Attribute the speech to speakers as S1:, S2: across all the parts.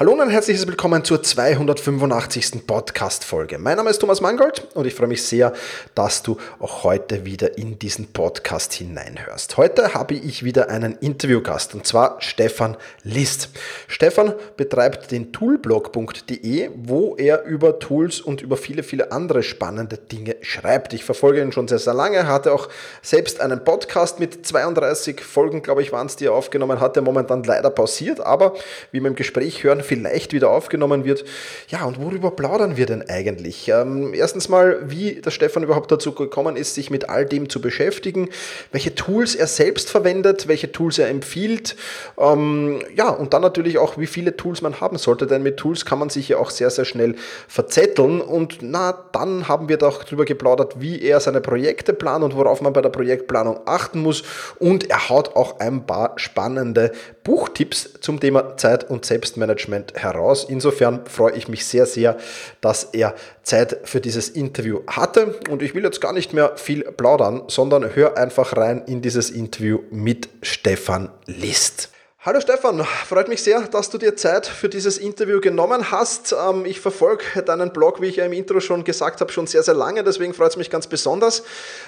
S1: Hallo und ein herzliches Willkommen zur 285. Podcast-Folge. Mein Name ist Thomas Mangold und ich freue mich sehr, dass du auch heute wieder in diesen Podcast hineinhörst. Heute habe ich wieder einen Interviewgast und zwar Stefan List. Stefan betreibt den toolblog.de, wo er über Tools und über viele, viele andere spannende Dinge schreibt. Ich verfolge ihn schon sehr, sehr lange, hatte auch selbst einen Podcast mit 32 Folgen, glaube ich, waren es, die er aufgenommen hatte, momentan leider pausiert, aber wie wir im Gespräch hören, vielleicht wieder aufgenommen wird. Ja, und worüber plaudern wir denn eigentlich? Ähm, erstens mal, wie der Stefan überhaupt dazu gekommen ist, sich mit all dem zu beschäftigen, welche Tools er selbst verwendet, welche Tools er empfiehlt. Ähm, ja, und dann natürlich auch, wie viele Tools man haben sollte, denn mit Tools kann man sich ja auch sehr, sehr schnell verzetteln. Und na, dann haben wir doch darüber geplaudert, wie er seine Projekte plant und worauf man bei der Projektplanung achten muss. Und er haut auch ein paar spannende Buchtipps zum Thema Zeit- und Selbstmanagement Management heraus. Insofern freue ich mich sehr, sehr, dass er Zeit für dieses Interview hatte. Und ich will jetzt gar nicht mehr viel plaudern, sondern hör einfach rein in dieses Interview mit Stefan List. Hallo Stefan, freut mich sehr, dass du dir Zeit für dieses Interview genommen hast. Ähm, ich verfolge deinen Blog, wie ich ja im Intro schon gesagt habe, schon sehr, sehr lange, deswegen freut es mich ganz besonders.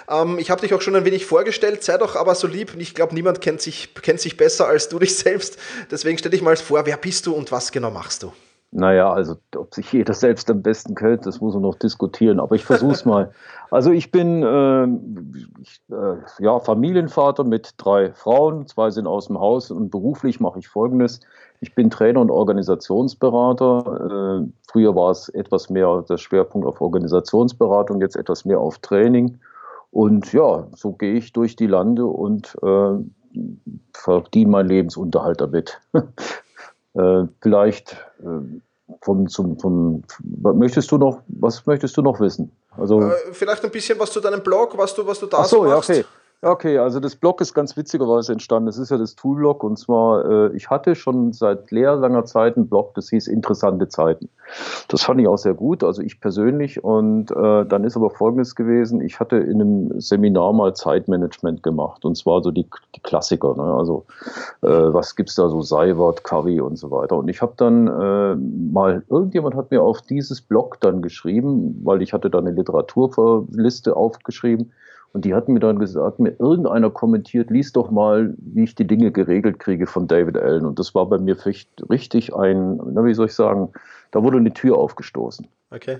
S1: Ähm, ich habe dich auch schon ein wenig vorgestellt, sei doch aber so lieb. Ich glaube, niemand kennt sich, kennt sich besser als du dich selbst. Deswegen stell dich mal vor, wer bist du und was genau machst du?
S2: Naja, also ob sich jeder selbst am besten kennt, das muss man noch diskutieren, aber ich versuche es mal. Also ich bin äh, ich, äh, ja, Familienvater mit drei Frauen, zwei sind aus dem Haus und beruflich mache ich Folgendes. Ich bin Trainer und Organisationsberater. Äh, früher war es etwas mehr der Schwerpunkt auf Organisationsberatung, jetzt etwas mehr auf Training. Und ja, so gehe ich durch die Lande und äh, verdiene meinen Lebensunterhalt damit. Äh, vielleicht äh, vom, zum, vom, möchtest du noch, was möchtest du noch wissen?
S1: Also, äh, vielleicht ein bisschen was zu deinem Blog, was du, was du da
S2: Ach so, so machst. Ja, okay. Okay, also das Blog ist ganz witzigerweise entstanden. Das ist ja das Toolblog und zwar, äh, ich hatte schon seit leer langer Zeit einen Blog, das hieß Interessante Zeiten. Das fand ich auch sehr gut, also ich persönlich. Und äh, dann ist aber Folgendes gewesen, ich hatte in einem Seminar mal Zeitmanagement gemacht und zwar so die, die Klassiker, ne? also äh, was gibt's da so, Seiwort, Curry und so weiter. Und ich habe dann äh, mal, irgendjemand hat mir auf dieses Blog dann geschrieben, weil ich hatte da eine Literaturliste aufgeschrieben Und die hatten mir dann gesagt, mir irgendeiner kommentiert, lies doch mal, wie ich die Dinge geregelt kriege von David Allen. Und das war bei mir richtig ein, na, wie soll ich sagen, da wurde eine Tür aufgestoßen.
S1: Okay.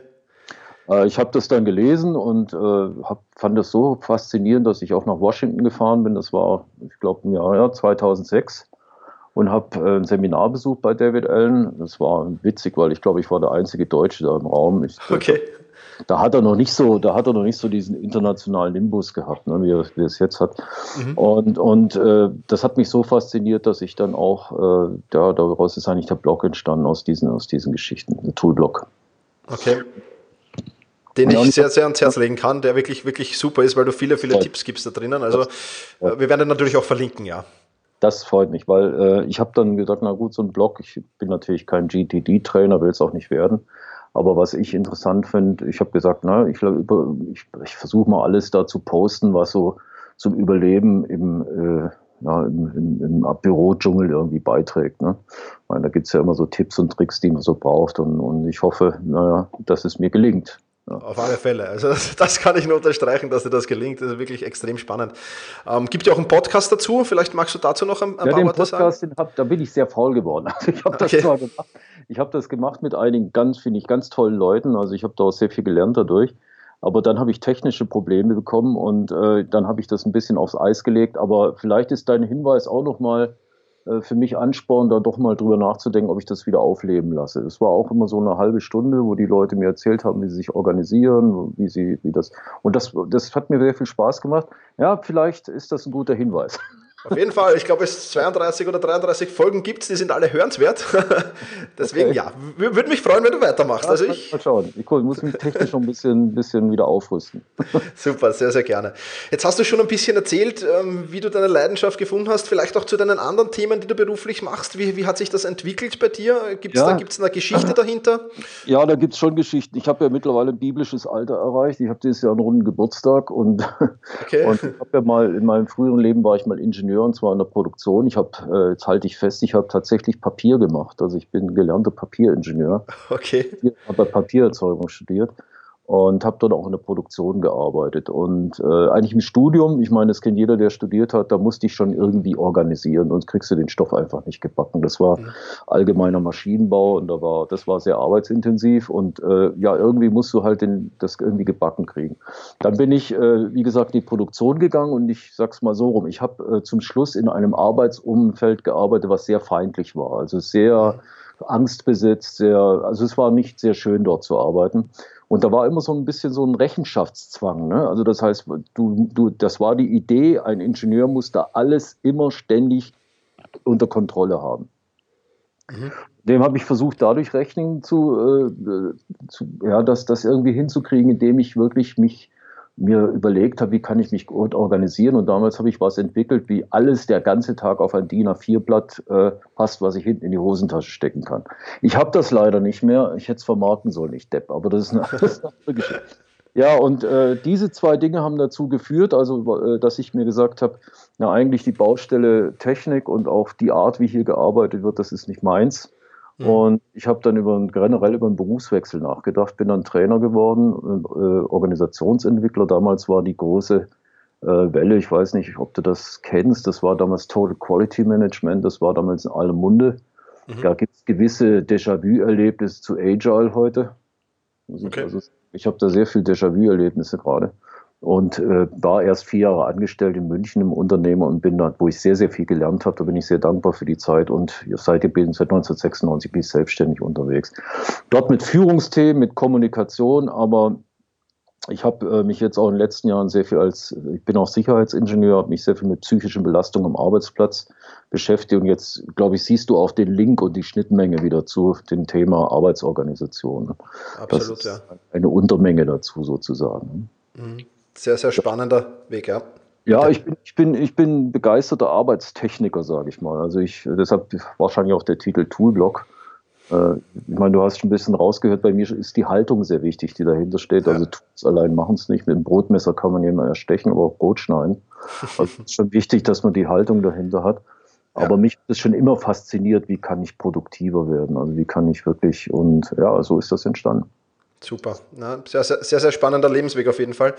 S2: Äh, ich habe das dann gelesen und äh, hab, fand das so faszinierend, dass ich auch nach Washington gefahren bin. Das war, ich glaube, im Jahr 2006 und habe äh, ein Seminar besucht bei David Allen. Das war witzig, weil ich glaube, ich war der einzige Deutsche da im Raum. Ich,
S1: okay
S2: da hat er noch nicht so, da hat er noch nicht so diesen internationalen Nimbus gehabt, ne, wie, er, wie er es jetzt hat. Mhm. Und, und äh, das hat mich so fasziniert, dass ich dann auch, äh, ja, daraus ist eigentlich der Blog entstanden aus diesen, aus diesen Geschichten, der Toolblog.
S1: Okay. Den ich sehr, sehr ans Herz legen kann, der wirklich, wirklich super ist, weil du viele, viele Tipps gibst da drinnen. Also äh, wir werden den natürlich auch verlinken, ja.
S2: Das freut mich, weil äh, ich habe dann gesagt, na gut, so ein Blog, ich bin natürlich kein GTD-Trainer, will es auch nicht werden. Aber was ich interessant finde, ich habe gesagt, na, ich, ich, ich versuche mal alles da zu posten, was so zum Überleben im, äh, ja, im, im, im Bürodschungel irgendwie beiträgt. Ne? Weil da gibt es ja immer so Tipps und Tricks, die man so braucht. Und, und ich hoffe, naja, dass es mir gelingt.
S1: Ja. Auf alle Fälle. Also das, das, kann ich nur unterstreichen, dass dir das gelingt. Das ist wirklich extrem spannend. Ähm, gibt ja auch einen Podcast dazu. Vielleicht magst du dazu noch ein, ein
S2: ja, paar Worte Podcast, sagen? Hab, da bin ich sehr faul geworden. Also ich habe das okay. zwar gemacht, ich habe das gemacht mit einigen ganz, finde ich, ganz tollen Leuten. Also ich habe da auch sehr viel gelernt dadurch. Aber dann habe ich technische Probleme bekommen und äh, dann habe ich das ein bisschen aufs Eis gelegt. Aber vielleicht ist dein Hinweis auch nochmal für mich Ansporn, da doch mal drüber nachzudenken, ob ich das wieder aufleben lasse. Es war auch immer so eine halbe Stunde, wo die Leute mir erzählt haben, wie sie sich organisieren, wie sie, wie das. Und das, das hat mir sehr viel Spaß gemacht. Ja, vielleicht ist das ein guter Hinweis.
S1: Auf jeden Fall, ich glaube, es 32 oder 33 Folgen gibt, die sind alle hörenswert. Deswegen okay. ja, würde mich freuen, wenn du weitermachst. Ja,
S2: also ich mal schauen. Ich muss mich technisch noch ein bisschen, bisschen wieder aufrüsten.
S1: Super, sehr, sehr gerne. Jetzt hast du schon ein bisschen erzählt, ähm, wie du deine Leidenschaft gefunden hast, vielleicht auch zu deinen anderen Themen, die du beruflich machst. Wie, wie hat sich das entwickelt bei dir? Gibt es ja. da gibt's eine Geschichte dahinter?
S2: Ja, da gibt es schon Geschichten. Ich habe ja mittlerweile ein biblisches Alter erreicht. Ich habe dieses Jahr einen runden Geburtstag und, okay. und ich habe ja mal in meinem früheren Leben war ich mal Ingenieur Ingenieur und zwar in der Produktion. Ich habe, äh, jetzt halte ich fest, ich habe tatsächlich Papier gemacht. Also ich bin gelernter Papieringenieur.
S1: Okay.
S2: Ich habe Papiererzeugung studiert und habe dort auch in der Produktion gearbeitet. Und äh, eigentlich im Studium, ich meine, das kennt jeder, der studiert hat, da musste ich schon irgendwie organisieren, sonst kriegst du den Stoff einfach nicht gebacken. Das war allgemeiner Maschinenbau und da war, das war sehr arbeitsintensiv und äh, ja, irgendwie musst du halt den, das irgendwie gebacken kriegen. Dann bin ich, äh, wie gesagt, in die Produktion gegangen und ich sag's mal so rum, ich habe äh, zum Schluss in einem Arbeitsumfeld gearbeitet, was sehr feindlich war, also sehr angstbesetzt, sehr, also es war nicht sehr schön dort zu arbeiten. Und da war immer so ein bisschen so ein Rechenschaftszwang. Ne? Also das heißt, du, du, das war die Idee, ein Ingenieur muss da alles immer ständig unter Kontrolle haben. Mhm. Dem habe ich versucht, dadurch Rechnung zu, äh, zu, ja, das, das irgendwie hinzukriegen, indem ich wirklich mich mir überlegt habe, wie kann ich mich gut organisieren. Und damals habe ich was entwickelt, wie alles der ganze Tag auf ein DIN A4-Blatt äh, passt, was ich hinten in die Hosentasche stecken kann. Ich habe das leider nicht mehr. Ich hätte es vermarkten sollen, ich Depp. Aber das ist eine, das ist eine andere Geschichte. Ja, und äh, diese zwei Dinge haben dazu geführt, also äh, dass ich mir gesagt habe, na eigentlich die Baustelle Technik und auch die Art, wie hier gearbeitet wird, das ist nicht meins. Mhm. Und ich habe dann über generell über einen Berufswechsel nachgedacht, bin dann Trainer geworden, äh, Organisationsentwickler. Damals war die große äh, Welle, ich weiß nicht, ob du das kennst, das war damals Total Quality Management, das war damals in allem Munde. Mhm. Da gibt es gewisse Déjà-vu-Erlebnisse zu Agile heute. Also, okay. also ich habe da sehr viel Déjà-vu-Erlebnisse gerade und äh, war erst vier Jahre angestellt in München im Unternehmen und bin da, wo ich sehr, sehr viel gelernt habe. Da bin ich sehr dankbar für die Zeit und seitdem bin seit 1996 bin ich selbstständig unterwegs. Dort mit Führungsthemen, mit Kommunikation, aber ich habe äh, mich jetzt auch in den letzten Jahren sehr viel als, ich bin auch Sicherheitsingenieur, habe mich sehr viel mit psychischen Belastungen am Arbeitsplatz beschäftigt und jetzt, glaube ich, siehst du auch den Link und die Schnittmenge wieder zu dem Thema Arbeitsorganisation. Absolut, ja. Eine Untermenge dazu sozusagen.
S1: Mhm. Sehr, sehr spannender Weg, ja.
S2: Ja, ich bin, ich bin, ich bin begeisterter Arbeitstechniker, sage ich mal. Also ich, deshalb wahrscheinlich auch der Titel Toolblock. Äh, ich meine, du hast schon ein bisschen rausgehört, bei mir ist die Haltung sehr wichtig, die dahinter steht. Also Tools allein machen es nicht. Mit dem Brotmesser kann man jemanden erstechen, aber auch Brot schneiden. Also es ist schon wichtig, dass man die Haltung dahinter hat. Aber ja. mich hat es schon immer fasziniert, wie kann ich produktiver werden? Also wie kann ich wirklich, und ja, so ist das entstanden.
S1: Super. Na, sehr, sehr, sehr, sehr spannender Lebensweg auf jeden Fall.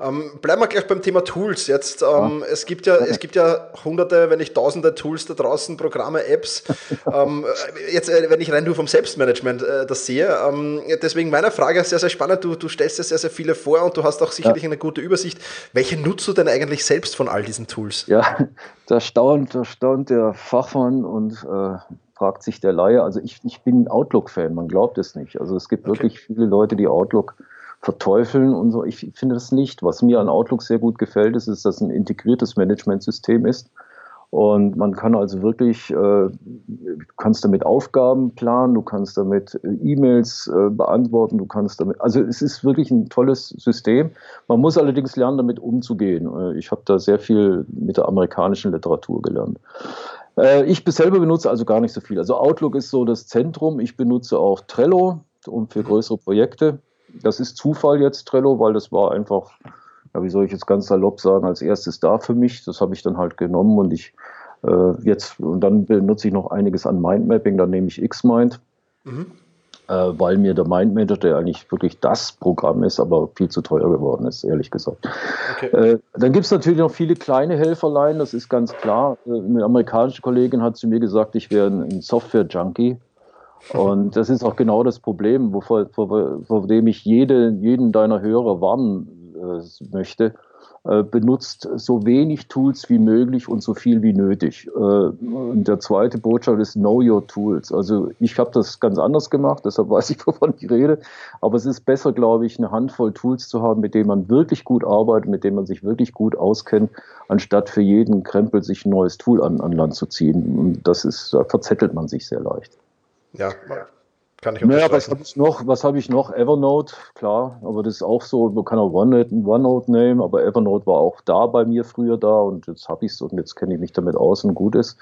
S1: Ähm, bleiben wir gleich beim Thema Tools. Jetzt, ähm, ja. es, gibt ja, es gibt ja hunderte, wenn nicht tausende Tools da draußen, Programme, Apps. ähm, jetzt, äh, wenn ich rein nur vom Selbstmanagement äh, das sehe. Ähm, deswegen meine Frage sehr, sehr spannend. Du, du stellst dir sehr, sehr viele vor und du hast auch sicherlich ja. eine gute Übersicht. Welche nutzt du denn eigentlich selbst von all diesen Tools?
S2: Ja, da staunt, da staunt der Fachmann und äh, fragt sich der Laie. Also ich, ich bin Outlook-Fan, man glaubt es nicht. Also es gibt okay. wirklich viele Leute, die Outlook verteufeln und so. Ich finde das nicht. Was mir an Outlook sehr gut gefällt, ist, ist dass es ein integriertes Managementsystem ist. Und man kann also wirklich, äh, kannst damit Aufgaben planen, du kannst damit äh, E-Mails äh, beantworten, du kannst damit, also es ist wirklich ein tolles System. Man muss allerdings lernen, damit umzugehen. Äh, ich habe da sehr viel mit der amerikanischen Literatur gelernt. Äh, ich selber benutze also gar nicht so viel. Also Outlook ist so das Zentrum. Ich benutze auch Trello und für größere Projekte. Das ist Zufall jetzt Trello, weil das war einfach, ja, wie soll ich jetzt ganz salopp sagen, als erstes da für mich. Das habe ich dann halt genommen und ich äh, jetzt und dann benutze ich noch einiges an Mindmapping. Dann nehme ich Xmind. Mhm äh, weil mir der Mindmanager, der eigentlich wirklich das Programm ist, aber viel zu teuer geworden ist, ehrlich gesagt. Okay. Äh, dann gibt es natürlich noch viele kleine Helferlein, das ist ganz klar. Äh, eine amerikanische Kollegin hat zu mir gesagt, ich wäre ein Software-Junkie. Und das ist auch genau das Problem, vor, vor, vor dem ich jede, jeden deiner Hörer warnen möchte äh, benutzt so wenig Tools wie möglich und so viel wie nötig. Äh, und der zweite Botschaft ist Know Your Tools. Also ich habe das ganz anders gemacht, deshalb weiß ich, wovon ich rede. Aber es ist besser, glaube ich, eine Handvoll Tools zu haben, mit denen man wirklich gut arbeitet, mit denen man sich wirklich gut auskennt, anstatt für jeden Krempel sich ein neues Tool an, an Land zu ziehen. Und das ist, da verzettelt man sich sehr leicht.
S1: Ja, kann ich
S2: naja, was habe ich noch? Was habe ich noch? Evernote, klar, aber das ist auch so, man kann auch OneNote, OneNote nehmen, aber Evernote war auch da bei mir früher da und jetzt habe ich es und jetzt kenne ich mich damit aus und gut ist.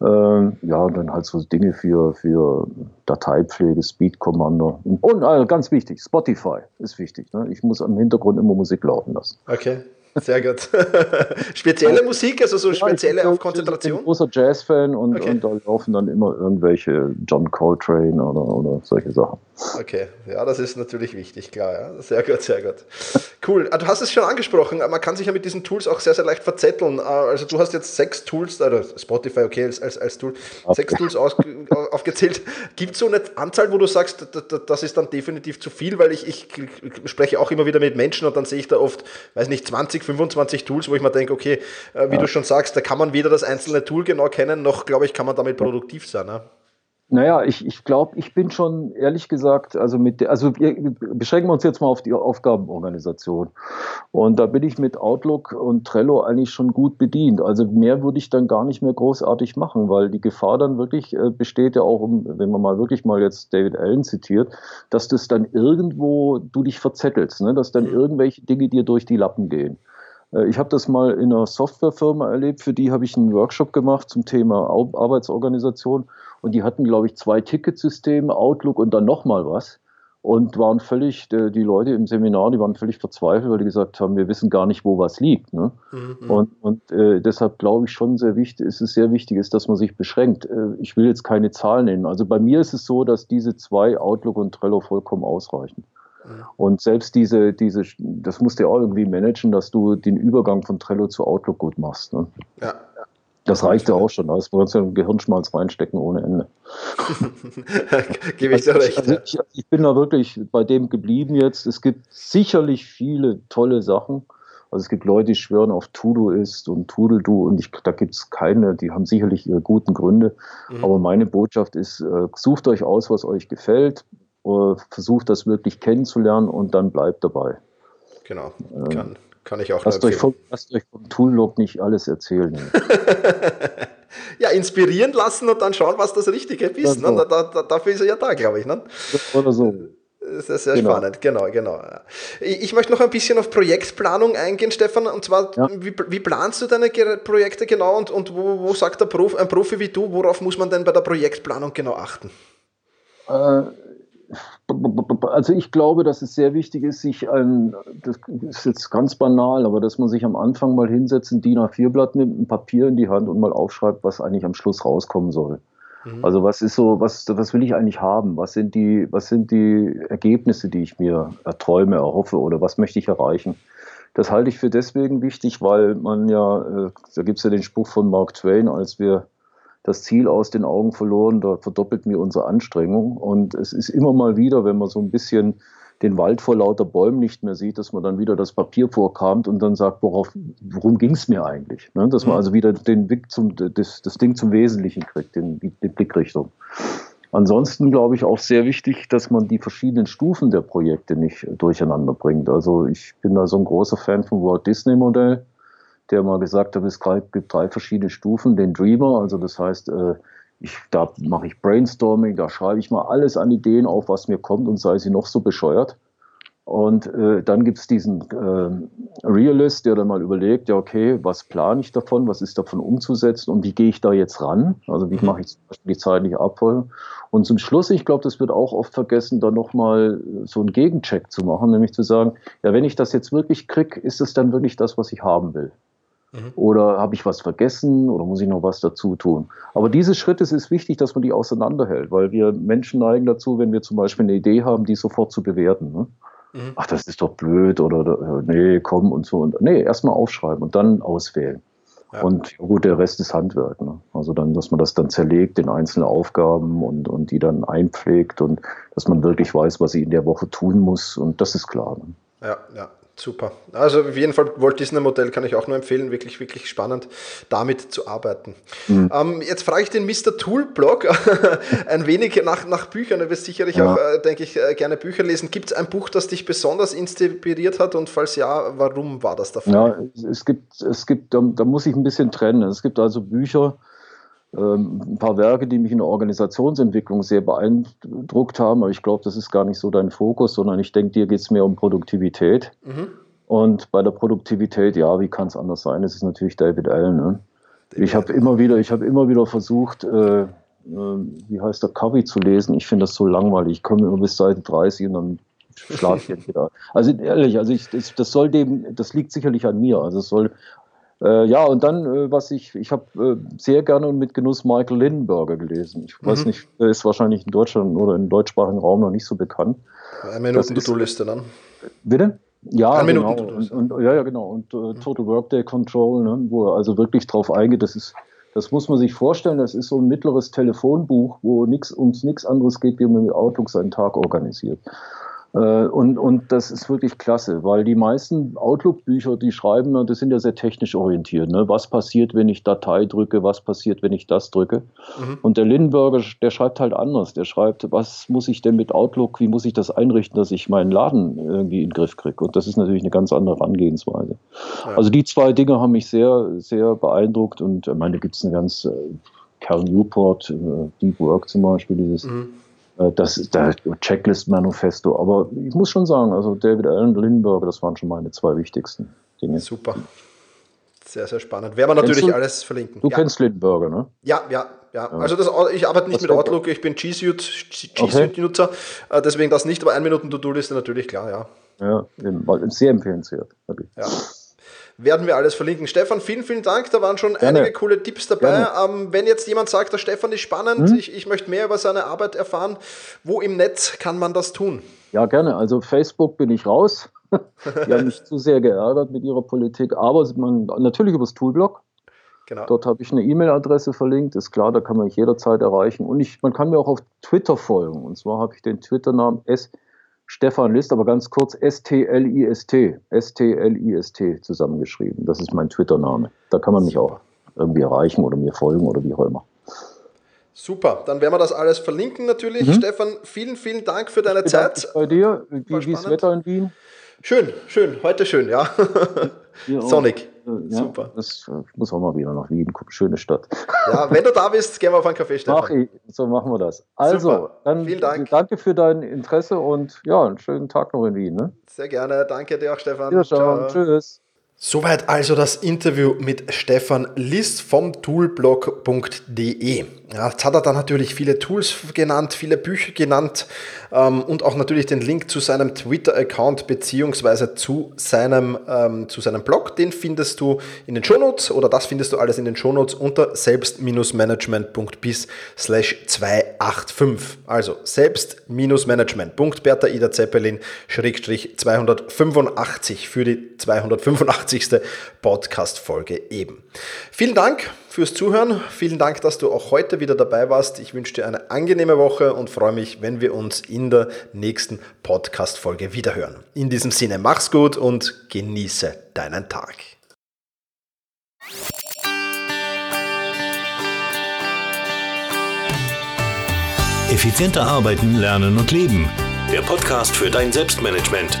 S2: Ähm, ja, und dann halt so Dinge für, für Dateipflege, Speed Commander und, und also ganz wichtig, Spotify ist wichtig. Ne? Ich muss am Hintergrund immer Musik laufen lassen.
S1: Okay. Sehr gut. spezielle Musik, also so spezielle ja, auf Konzentration? Ich bin
S2: ein großer Jazz-Fan und, okay. und da laufen dann immer irgendwelche John Coltrane oder, oder solche Sachen.
S1: Okay, ja, das ist natürlich wichtig, klar. Ja. Sehr gut, sehr gut. Cool. Ah, du hast es schon angesprochen, man kann sich ja mit diesen Tools auch sehr, sehr leicht verzetteln. Ah, also du hast jetzt sechs Tools, oder Spotify okay als, als, als Tool, okay. sechs Tools aus, aufgezählt. Gibt es so eine Anzahl, wo du sagst, das ist dann definitiv zu viel, weil ich, ich spreche auch immer wieder mit Menschen und dann sehe ich da oft, weiß nicht, 20, 25 Tools, wo ich mir denke, okay, äh, wie ja. du schon sagst, da kann man weder das einzelne Tool genau kennen, noch, glaube ich, kann man damit produktiv sein. Ne?
S2: Naja, ich, ich glaube, ich bin schon ehrlich gesagt, also mit der, also wir beschränken wir uns jetzt mal auf die Aufgabenorganisation. Und da bin ich mit Outlook und Trello eigentlich schon gut bedient. Also mehr würde ich dann gar nicht mehr großartig machen, weil die Gefahr dann wirklich äh, besteht ja auch, wenn man mal wirklich mal jetzt David Allen zitiert, dass das dann irgendwo du dich verzettelst, ne? dass dann mhm. irgendwelche Dinge dir durch die Lappen gehen. Äh, ich habe das mal in einer Softwarefirma erlebt, für die habe ich einen Workshop gemacht zum Thema Arbeitsorganisation und die hatten, glaube ich, zwei Ticketsysteme, Outlook und dann nochmal was und waren völlig, die Leute im Seminar, die waren völlig verzweifelt, weil die gesagt haben, wir wissen gar nicht, wo was liegt. Ne? Mhm. Und, und äh, deshalb glaube ich schon sehr wichtig, ist es sehr wichtig ist, dass man sich beschränkt. Äh, ich will jetzt keine Zahlen nennen. Also bei mir ist es so, dass diese zwei, Outlook und Trello, vollkommen ausreichen. Und selbst diese, diese, das musst du ja auch irgendwie managen, dass du den Übergang von Trello zu Outlook gut machst. Ne? Ja. Das reicht ja auch schon. Also, du kannst ja Gehirnschmalz reinstecken ohne Ende. Gebe ich dir recht. Also ich, ich, bin da wirklich bei dem geblieben jetzt. Es gibt sicherlich viele tolle Sachen. Also es gibt Leute, die schwören auf Todoist und Toodle-Do und ich, da gibt es keine, die haben sicherlich ihre guten Gründe. Mhm. Aber meine Botschaft ist, äh, sucht euch aus, was euch gefällt, äh, versucht das wirklich kennenzulernen und dann bleibt dabei.
S1: Genau, ähm, kann, ich auch
S2: lasst euch, vom, lasst euch vom Tool-Log nicht alles erzählen.
S1: ja, inspirieren lassen und dann schauen, was das Richtige ist. Ne? Da, da, dafür ist er ja da, glaube ich. Ne?
S2: Oder so.
S1: Das ist sehr genau. spannend, genau, genau. Ich möchte noch ein bisschen auf Projektplanung eingehen, Stefan. Und zwar, ja. wie, wie, planst du deine Projekte genau und, und wo, wo sagt der Prof, ein Profi wie du, worauf muss man denn bei der Projektplanung genau achten?
S2: Äh, also ich glaube, dass es sehr wichtig ist, sich ein, das ist jetzt ganz banal, aber dass man sich am Anfang mal hinsetzt, ein DIN A4-Blatt nimmt, ein Papier in die Hand und mal aufschreibt, was eigentlich am Schluss rauskommen soll. Mhm. Also was ist so, was, was will ich eigentlich haben? Was sind die, was sind die Ergebnisse, die ich mir erträume, erhoffe oder was möchte ich erreichen? Das halte ich für deswegen wichtig, weil man ja, äh, da gibt es ja den Spruch von Mark Twain, als wir das Ziel aus den Augen verloren, da verdoppelten wir unsere Anstrengung. Und es ist immer mal wieder, wenn man so ein bisschen den Wald vor lauter Bäumen nicht mehr sieht, dass man dann wieder das Papier vorkramt und dann sagt, worauf, worum ging es mir eigentlich? Ne? Dass man mhm. also wieder den Blick zum, das, das Ding zum Wesentlichen kriegt, den, die Blickrichtung. Ansonsten glaube ich auch sehr wichtig, dass man die verschiedenen Stufen der Projekte nicht durcheinander bringt. Also ich bin da so ein großer Fan vom Walt Disney Modell, der mal gesagt hat, es gibt drei verschiedene Stufen. Den Dreamer, also das heißt, äh, ich, da mache ich Brainstorming, da schreibe ich mal alles an Ideen auf, was mir kommt und sei sie noch so bescheuert. Und äh, dann gibt es diesen äh, Realist, der dann mal überlegt, ja, okay, was plane ich davon, was ist davon umzusetzen und wie gehe ich da jetzt ran? Also wie mhm. mache ich zum Beispiel die zeitliche Abfolge? Und zum Schluss, ich glaube, das wird auch oft vergessen, dann nochmal so einen Gegencheck zu machen, nämlich zu sagen, ja, wenn ich das jetzt wirklich kriege, ist es dann wirklich das, was ich haben will? Mhm. Oder habe ich was vergessen oder muss ich noch was dazu tun? Aber diese Schritte ist wichtig, dass man die auseinanderhält, weil wir Menschen neigen dazu, wenn wir zum Beispiel eine Idee haben, die sofort zu bewerten. Ne? Mhm. Ach, das ist doch blöd oder, oder nee, komm und so. Und, nee, erstmal aufschreiben und dann auswählen. Ja. Und gut, der Rest ist Handwerk. Ne? Also dann, dass man das dann zerlegt in einzelne Aufgaben und, und die dann einpflegt und dass man wirklich weiß, was sie in der Woche tun muss. Und das ist klar. Ne?
S1: Ja, ja. Super. Also auf jeden Fall Walt Disney Modell kann ich auch nur empfehlen. Wirklich, wirklich spannend, damit zu arbeiten. Mhm. Ähm, jetzt frage ich den Mr. Tool Blog ein wenig nach, nach Büchern. Du wirst sicherlich ja. auch, äh, denke ich, äh, gerne Bücher lesen. Gibt es ein Buch, das dich besonders inspiriert hat? Und falls ja, warum war das
S2: der Ja, es gibt, es gibt, da, da muss ich ein bisschen trennen. Es gibt also Bücher, ein paar Werke, die mich in der Organisationsentwicklung sehr beeindruckt haben, aber ich glaube, das ist gar nicht so dein Fokus, sondern ich denke, dir geht es mehr um Produktivität. Mhm. Und bei der Produktivität, ja, wie kann es anders sein? Es ist natürlich David Allen. Ne? Ich habe immer wieder, ich habe immer wieder versucht, äh, äh, wie heißt der Covey zu lesen. Ich finde das so langweilig. Ich komme immer bis Seite 30 und dann schlafe ich wieder. Also ehrlich, also ich, das, das soll dem, das liegt sicherlich an mir. Also es soll äh, ja, und dann, äh, was ich, ich habe äh, sehr gerne und mit Genuss Michael Lindenberger gelesen. Ich weiß mhm. nicht, ist wahrscheinlich in Deutschland oder im deutschsprachigen Raum noch nicht so bekannt.
S1: Ein Minuten To-Do-Liste dann.
S2: Bitte? Ja, Ein genau. Und, und, ja, ja, genau. Und äh, mhm. Total Workday Control, ne, wo er also wirklich drauf eingeht, das ist, das muss man sich vorstellen, das ist so ein mittleres Telefonbuch, wo nix, uns nichts anderes geht, wie man mit Outlook seinen Tag organisiert. Äh, und, und das ist wirklich klasse, weil die meisten Outlook-Bücher, die schreiben, das sind ja sehr technisch orientiert. Ne? Was passiert, wenn ich Datei drücke? Was passiert, wenn ich das drücke? Mhm. Und der Lindenberger, der schreibt halt anders. Der schreibt, was muss ich denn mit Outlook, wie muss ich das einrichten, dass ich meinen Laden irgendwie in den Griff kriege? Und das ist natürlich eine ganz andere Herangehensweise. Ja. Also die zwei Dinge haben mich sehr, sehr beeindruckt. Und ich meine, da gibt es eine ganz, äh, Cal Newport, äh, Deep Work zum Beispiel, dieses. Mhm äh, das ist der Checklist-Manifesto. Aber ich muss schon sagen, also David Allen, Lindbergh, das waren schon meine zwei wichtigsten Dinge.
S1: Super. Sehr, sehr spannend. Werden wir natürlich du, alles verlinken.
S2: Du ja. kennst Lindbergh, ne?
S1: Ja, ja, ja. Also das, ich arbeite nicht Was mit Outlook, ich bin G Suite-Nutzer, okay. Äh, deswegen das nicht, aber ein Minuten To-Do-Liste natürlich klar, ja.
S2: Ja, sehr empfehlenswert.
S1: Wirklich. Ja werden wir alles verlinken. Stefan, vielen, vielen Dank. Da waren schon Gerne. einige coole Tipps dabei. Ähm, wenn jetzt jemand sagt, der Stefan ist spannend, hm? ich, ich möchte mehr über seine Arbeit erfahren, wo im Netz kann man das tun?
S2: Ja, gerne. Also Facebook bin ich raus. Die haben mich zu sehr geärgert mit ihrer Politik, aber man, natürlich übers Toolblog. Genau. Dort habe ich eine E-Mail-Adresse verlinkt, ist klar, da kann man mich jederzeit erreichen. Und ich, man kann mir auch auf Twitter folgen. Und zwar habe ich den Twitter-Namen S. Stefan List, aber ganz kurz S-T-L-I-S-T, S-T-L-I-S-T zusammengeschrieben. Das ist mein Twitter-Name. Da kann man mich auch irgendwie erreichen oder mir folgen oder wie auch immer.
S1: Super, dann werden wir das alles verlinken natürlich. Mhm. Stefan, vielen, vielen Dank für deine Zeit.
S2: Bei dir, wie, wie ist das Wetter in Wien?
S1: Schön, schön, heute schön, ja. Sonnig.
S2: Ja, Super. Das äh, muss auch mal wieder nach Wien gucken. Schöne Stadt.
S1: Ja, wenn du da bist, gehen wir auf einen Kaffee, Stefan.
S2: Mach ich. So machen wir das. Also, Super. dann Vielen Dank. danke für dein Interesse und ja, einen schönen Tag noch in Wien. Ne?
S1: Sehr gerne. Danke dir auch, Stefan.
S2: Ciao. Tschüss.
S1: Soweit also das Interview mit Stefan List vom toolblog.de. Ja, jetzt hat er dann natürlich viele Tools genannt, viele Bücher genannt ähm, und auch natürlich den Link zu seinem Twitter-Account beziehungsweise zu seinem, ähm, zu seinem Blog. Den findest du in den Shownotes oder das findest du alles in den Shownotes unter selbst-management.bis slash 285. Also selbst-management.bertha Ida Zeppelin schrägstrich 285 für die 285. Podcast-Folge eben. Vielen Dank fürs Zuhören. Vielen Dank, dass du auch heute wieder dabei warst. Ich wünsche dir eine angenehme Woche und freue mich, wenn wir uns in der nächsten Podcast-Folge wiederhören. In diesem Sinne, mach's gut und genieße deinen Tag.
S3: Effizienter arbeiten, lernen und leben. Der Podcast für dein Selbstmanagement.